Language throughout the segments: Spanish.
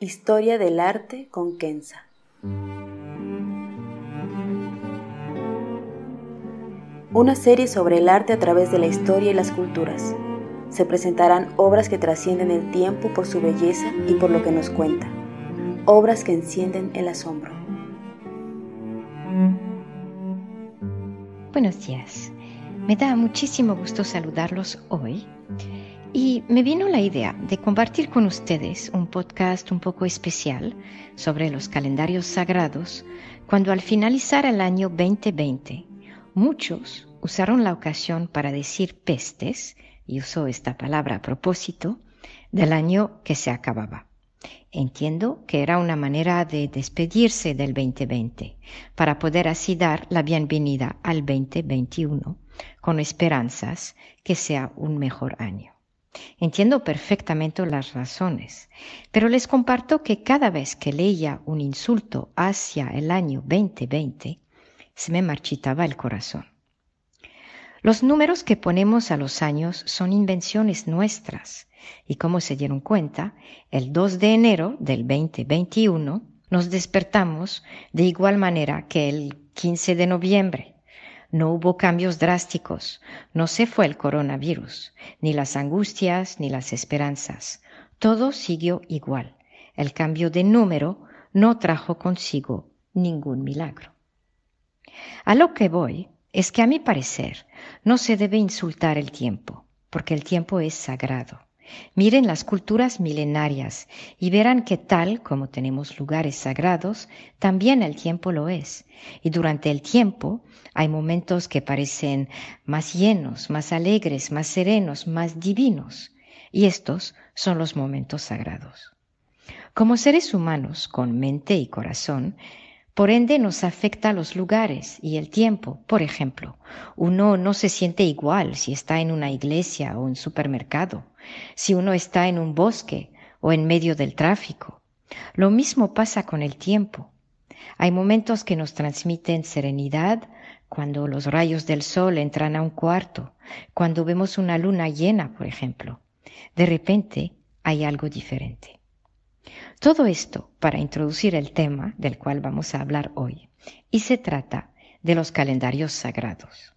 Historia del arte con Kenza. Una serie sobre el arte a través de la historia y las culturas. Se presentarán obras que trascienden el tiempo por su belleza y por lo que nos cuenta. Obras que encienden el asombro. Buenos días. Me da muchísimo gusto saludarlos hoy y me vino la idea de compartir con ustedes un podcast un poco especial sobre los calendarios sagrados cuando al finalizar el año 2020 muchos usaron la ocasión para decir pestes, y usó esta palabra a propósito, del año que se acababa. Entiendo que era una manera de despedirse del 2020 para poder así dar la bienvenida al 2021 con esperanzas que sea un mejor año. Entiendo perfectamente las razones, pero les comparto que cada vez que leía un insulto hacia el año 2020, se me marchitaba el corazón. Los números que ponemos a los años son invenciones nuestras y como se dieron cuenta, el 2 de enero del 2021 nos despertamos de igual manera que el 15 de noviembre no hubo cambios drásticos, no se fue el coronavirus, ni las angustias, ni las esperanzas. Todo siguió igual. El cambio de número no trajo consigo ningún milagro. A lo que voy es que a mi parecer no se debe insultar el tiempo, porque el tiempo es sagrado. Miren las culturas milenarias y verán que tal como tenemos lugares sagrados, también el tiempo lo es. Y durante el tiempo hay momentos que parecen más llenos, más alegres, más serenos, más divinos. Y estos son los momentos sagrados. Como seres humanos con mente y corazón, por ende nos afecta los lugares y el tiempo. Por ejemplo, uno no se siente igual si está en una iglesia o un supermercado, si uno está en un bosque o en medio del tráfico. Lo mismo pasa con el tiempo. Hay momentos que nos transmiten serenidad cuando los rayos del sol entran a un cuarto, cuando vemos una luna llena, por ejemplo. De repente hay algo diferente. Todo esto para introducir el tema del cual vamos a hablar hoy, y se trata de los calendarios sagrados.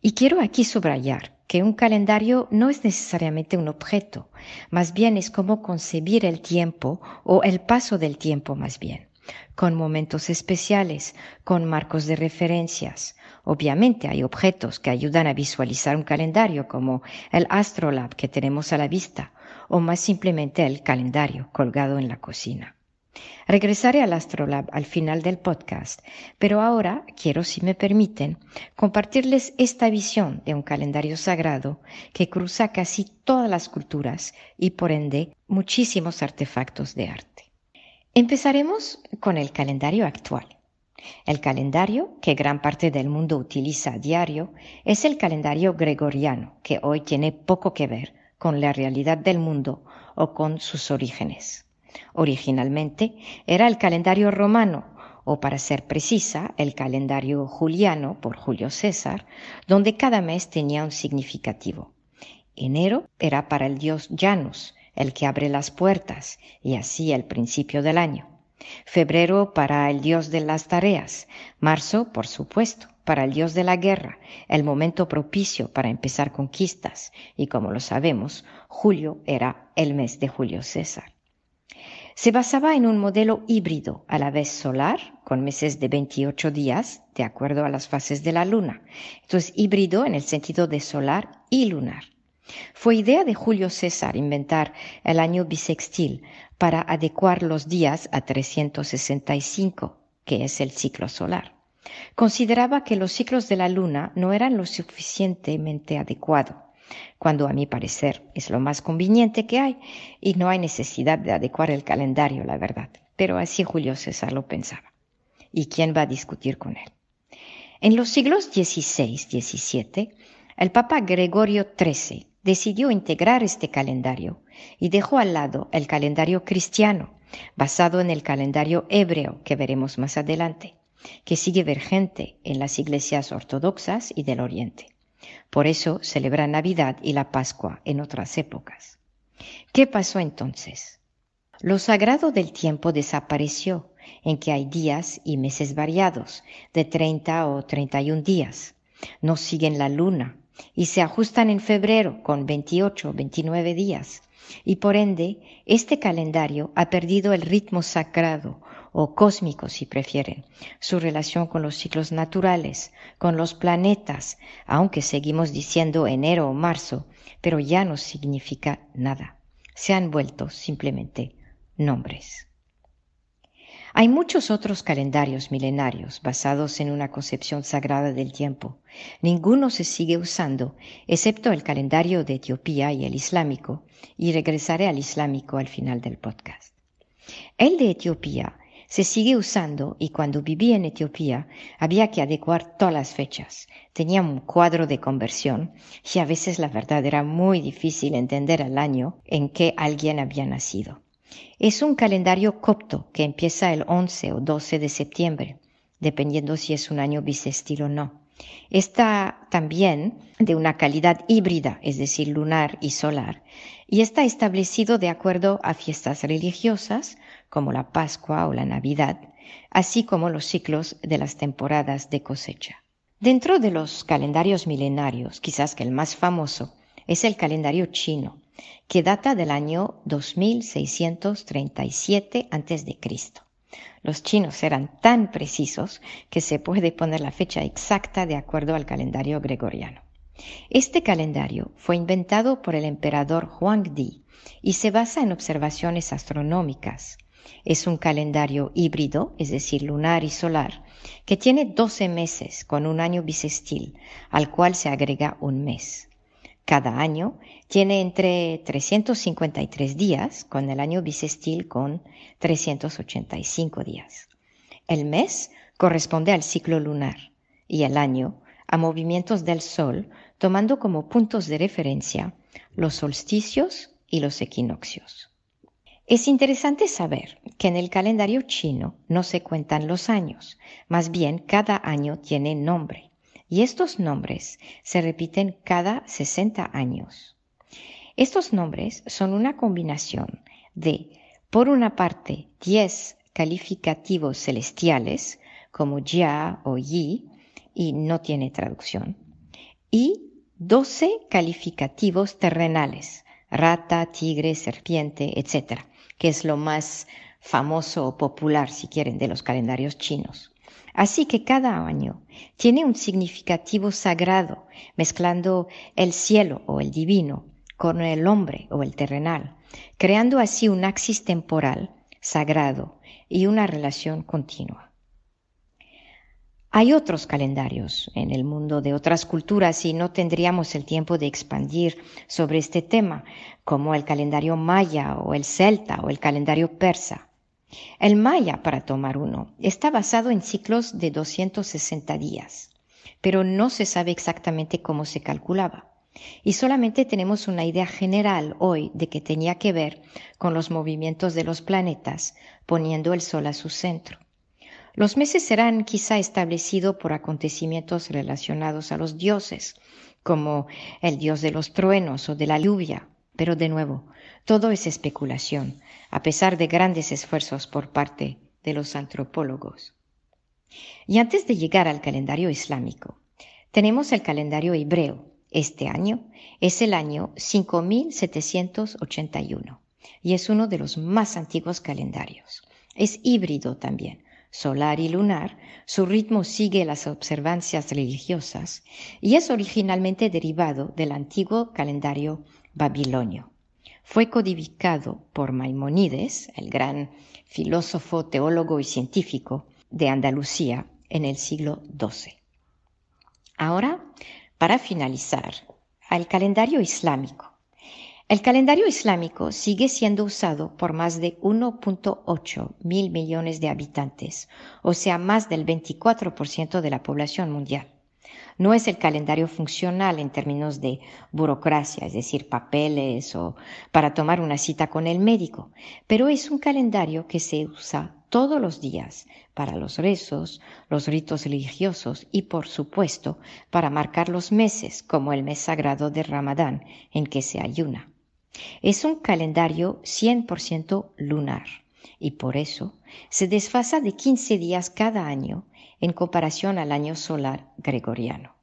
Y quiero aquí subrayar que un calendario no es necesariamente un objeto, más bien es como concebir el tiempo o el paso del tiempo más bien, con momentos especiales, con marcos de referencias. Obviamente hay objetos que ayudan a visualizar un calendario como el Astrolab que tenemos a la vista o más simplemente el calendario colgado en la cocina. Regresaré al Astrolab al final del podcast, pero ahora quiero, si me permiten, compartirles esta visión de un calendario sagrado que cruza casi todas las culturas y por ende muchísimos artefactos de arte. Empezaremos con el calendario actual. El calendario que gran parte del mundo utiliza a diario es el calendario gregoriano, que hoy tiene poco que ver con la realidad del mundo o con sus orígenes. Originalmente era el calendario romano, o para ser precisa, el calendario juliano por Julio César, donde cada mes tenía un significativo. Enero era para el dios Janus, el que abre las puertas, y así el principio del año. Febrero para el dios de las tareas. Marzo, por supuesto, para el dios de la guerra, el momento propicio para empezar conquistas, y como lo sabemos, julio era el mes de Julio César. Se basaba en un modelo híbrido, a la vez solar, con meses de 28 días, de acuerdo a las fases de la luna. Entonces, híbrido en el sentido de solar y lunar. Fue idea de Julio César inventar el año bisextil para adecuar los días a 365, que es el ciclo solar. Consideraba que los ciclos de la luna no eran lo suficientemente adecuados, cuando a mi parecer es lo más conveniente que hay y no hay necesidad de adecuar el calendario, la verdad. Pero así Julio César lo pensaba. ¿Y quién va a discutir con él? En los siglos XVI, XVII, el Papa Gregorio XIII decidió integrar este calendario y dejó al lado el calendario cristiano, basado en el calendario hebreo que veremos más adelante, que sigue vigente en las iglesias ortodoxas y del Oriente. Por eso celebra Navidad y la Pascua en otras épocas. ¿Qué pasó entonces? Lo sagrado del tiempo desapareció, en que hay días y meses variados, de 30 o 31 días. No siguen la luna, y se ajustan en febrero con 28 o 29 días. Y por ende, este calendario ha perdido el ritmo sagrado o cósmico si prefieren, su relación con los ciclos naturales, con los planetas, aunque seguimos diciendo enero o marzo, pero ya no significa nada. Se han vuelto simplemente nombres. Hay muchos otros calendarios milenarios basados en una concepción sagrada del tiempo. Ninguno se sigue usando, excepto el calendario de Etiopía y el islámico, y regresaré al islámico al final del podcast. El de Etiopía se sigue usando y cuando viví en Etiopía había que adecuar todas las fechas. Tenía un cuadro de conversión y a veces la verdad era muy difícil entender el año en que alguien había nacido. Es un calendario copto que empieza el 11 o 12 de septiembre, dependiendo si es un año bisestil o no. Está también de una calidad híbrida, es decir, lunar y solar, y está establecido de acuerdo a fiestas religiosas como la Pascua o la Navidad, así como los ciclos de las temporadas de cosecha. Dentro de los calendarios milenarios, quizás que el más famoso es el calendario chino, que data del año 2637 a.C. Los chinos eran tan precisos que se puede poner la fecha exacta de acuerdo al calendario gregoriano. Este calendario fue inventado por el emperador Huangdi y se basa en observaciones astronómicas. Es un calendario híbrido, es decir, lunar y solar, que tiene 12 meses con un año bisestil, al cual se agrega un mes. Cada año tiene entre 353 días, con el año bisestil con 385 días. El mes corresponde al ciclo lunar y el año a movimientos del Sol, tomando como puntos de referencia los solsticios y los equinoccios. Es interesante saber que en el calendario chino no se cuentan los años, más bien cada año tiene nombre y estos nombres se repiten cada 60 años. Estos nombres son una combinación de, por una parte, 10 calificativos celestiales, como Ya o Yi, y no tiene traducción, y 12 calificativos terrenales, rata, tigre, serpiente, etc., que es lo más famoso o popular, si quieren, de los calendarios chinos. Así que cada año tiene un significativo sagrado, mezclando el cielo o el divino con el hombre o el terrenal, creando así un axis temporal sagrado y una relación continua. Hay otros calendarios en el mundo de otras culturas y no tendríamos el tiempo de expandir sobre este tema, como el calendario maya o el celta o el calendario persa. El maya, para tomar uno, está basado en ciclos de 260 días, pero no se sabe exactamente cómo se calculaba. Y solamente tenemos una idea general hoy de que tenía que ver con los movimientos de los planetas, poniendo el Sol a su centro. Los meses serán quizá establecidos por acontecimientos relacionados a los dioses, como el dios de los truenos o de la lluvia, pero de nuevo, todo es especulación, a pesar de grandes esfuerzos por parte de los antropólogos. Y antes de llegar al calendario islámico, tenemos el calendario hebreo. Este año es el año 5781. y es uno de los más antiguos calendarios. Es híbrido también, solar y lunar, su ritmo sigue las observancias religiosas y es originalmente derivado del antiguo calendario babilonio. Fue codificado por Maimonides, el gran filósofo, teólogo y científico de Andalucía en el siglo XII. Ahora, para finalizar, al calendario islámico. El calendario islámico sigue siendo usado por más de 1.8 mil millones de habitantes, o sea, más del 24% de la población mundial. No es el calendario funcional en términos de burocracia, es decir, papeles o para tomar una cita con el médico, pero es un calendario que se usa todos los días para los rezos, los ritos religiosos y, por supuesto, para marcar los meses, como el mes sagrado de Ramadán, en que se ayuna. Es un calendario 100% lunar y por eso se desfasa de 15 días cada año en comparación al año solar gregoriano.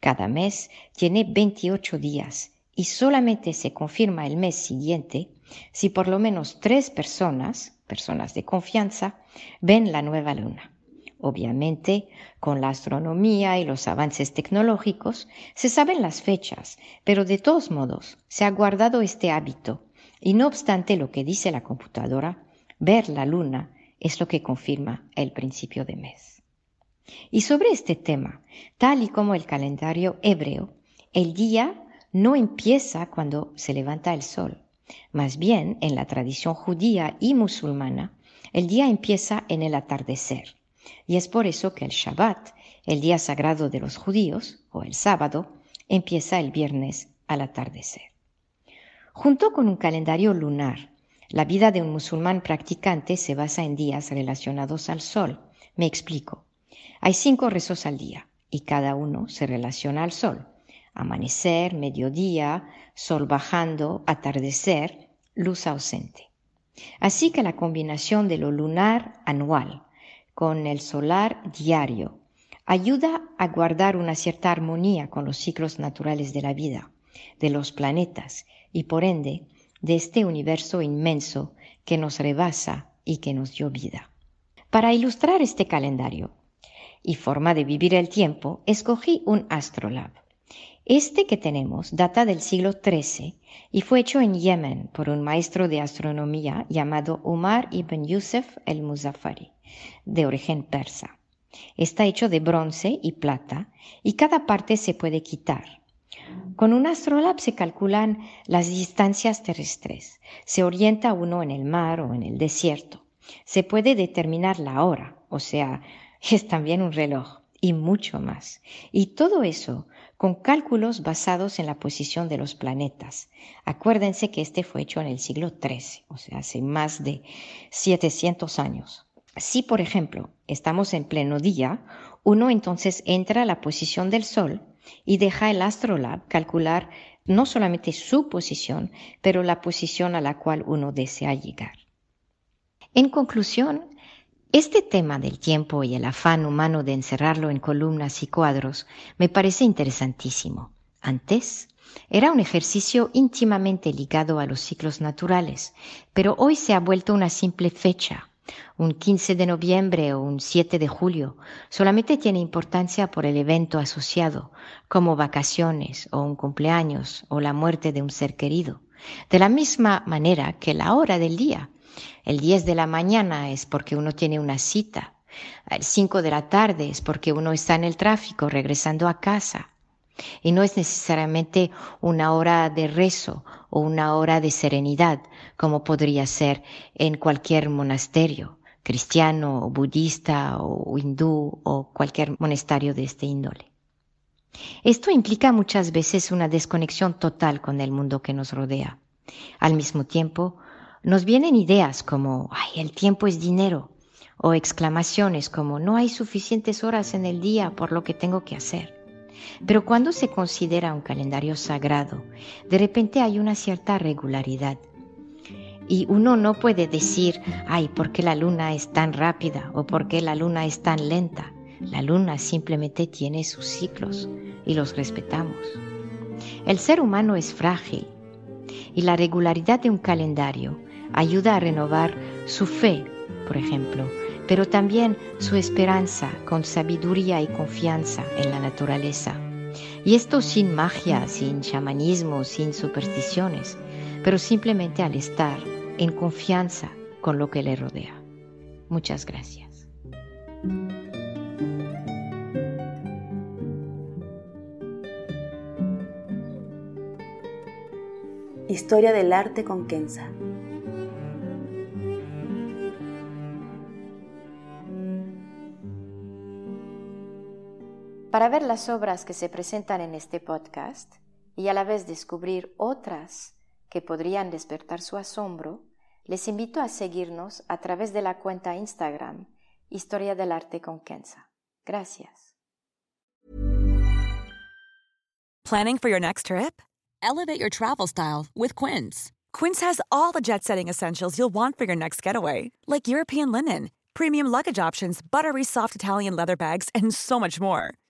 Cada mes tiene 28 días y solamente se confirma el mes siguiente si por lo menos tres personas, personas de confianza, ven la nueva luna. Obviamente, con la astronomía y los avances tecnológicos, se saben las fechas, pero de todos modos se ha guardado este hábito, y no obstante lo que dice la computadora, ver la luna es lo que confirma el principio de mes. Y sobre este tema, tal y como el calendario hebreo, el día no empieza cuando se levanta el sol. Más bien, en la tradición judía y musulmana, el día empieza en el atardecer. Y es por eso que el Shabbat, el día sagrado de los judíos, o el sábado, empieza el viernes al atardecer. Junto con un calendario lunar, la vida de un musulmán practicante se basa en días relacionados al sol. Me explico. Hay cinco rezos al día y cada uno se relaciona al sol. Amanecer, mediodía, sol bajando, atardecer, luz ausente. Así que la combinación de lo lunar anual con el solar diario. Ayuda a guardar una cierta armonía con los ciclos naturales de la vida, de los planetas y por ende de este universo inmenso que nos rebasa y que nos dio vida. Para ilustrar este calendario y forma de vivir el tiempo, escogí un astrolab. Este que tenemos data del siglo XIII y fue hecho en Yemen por un maestro de astronomía llamado Umar ibn Yusuf el-Muzaffari de origen persa. Está hecho de bronce y plata y cada parte se puede quitar. Con un astrolab se calculan las distancias terrestres. Se orienta uno en el mar o en el desierto. Se puede determinar la hora, o sea, es también un reloj y mucho más. Y todo eso con cálculos basados en la posición de los planetas. Acuérdense que este fue hecho en el siglo XIII, o sea, hace más de 700 años. Si, por ejemplo, estamos en pleno día, uno entonces entra a la posición del Sol y deja el astrolab calcular no solamente su posición, pero la posición a la cual uno desea llegar. En conclusión, este tema del tiempo y el afán humano de encerrarlo en columnas y cuadros me parece interesantísimo. Antes era un ejercicio íntimamente ligado a los ciclos naturales, pero hoy se ha vuelto una simple fecha, un 15 de noviembre o un 7 de julio solamente tiene importancia por el evento asociado, como vacaciones o un cumpleaños o la muerte de un ser querido, de la misma manera que la hora del día. El 10 de la mañana es porque uno tiene una cita, el 5 de la tarde es porque uno está en el tráfico regresando a casa. Y no es necesariamente una hora de rezo o una hora de serenidad, como podría ser en cualquier monasterio cristiano o budista o hindú o cualquier monasterio de este índole. Esto implica muchas veces una desconexión total con el mundo que nos rodea. Al mismo tiempo, nos vienen ideas como, ay, el tiempo es dinero, o exclamaciones como, no hay suficientes horas en el día por lo que tengo que hacer. Pero cuando se considera un calendario sagrado, de repente hay una cierta regularidad. Y uno no puede decir, ay, ¿por qué la luna es tan rápida o por qué la luna es tan lenta? La luna simplemente tiene sus ciclos y los respetamos. El ser humano es frágil y la regularidad de un calendario ayuda a renovar su fe, por ejemplo, pero también su esperanza con sabiduría y confianza en la naturaleza. Y esto sin magia, sin chamanismo, sin supersticiones, pero simplemente al estar en confianza con lo que le rodea. Muchas gracias. Historia del arte con Kenza. Para ver las obras que se presentan en este podcast y a la vez descubrir otras que podrían despertar su asombro, les invito a seguirnos a través de la cuenta Instagram Historia del Arte con Kenza. Gracias. Planning for your next trip? Elevate your travel style with Quince. Quince has all the jet setting essentials you'll want for your next getaway, like European linen, premium luggage options, buttery soft Italian leather bags, and so much more.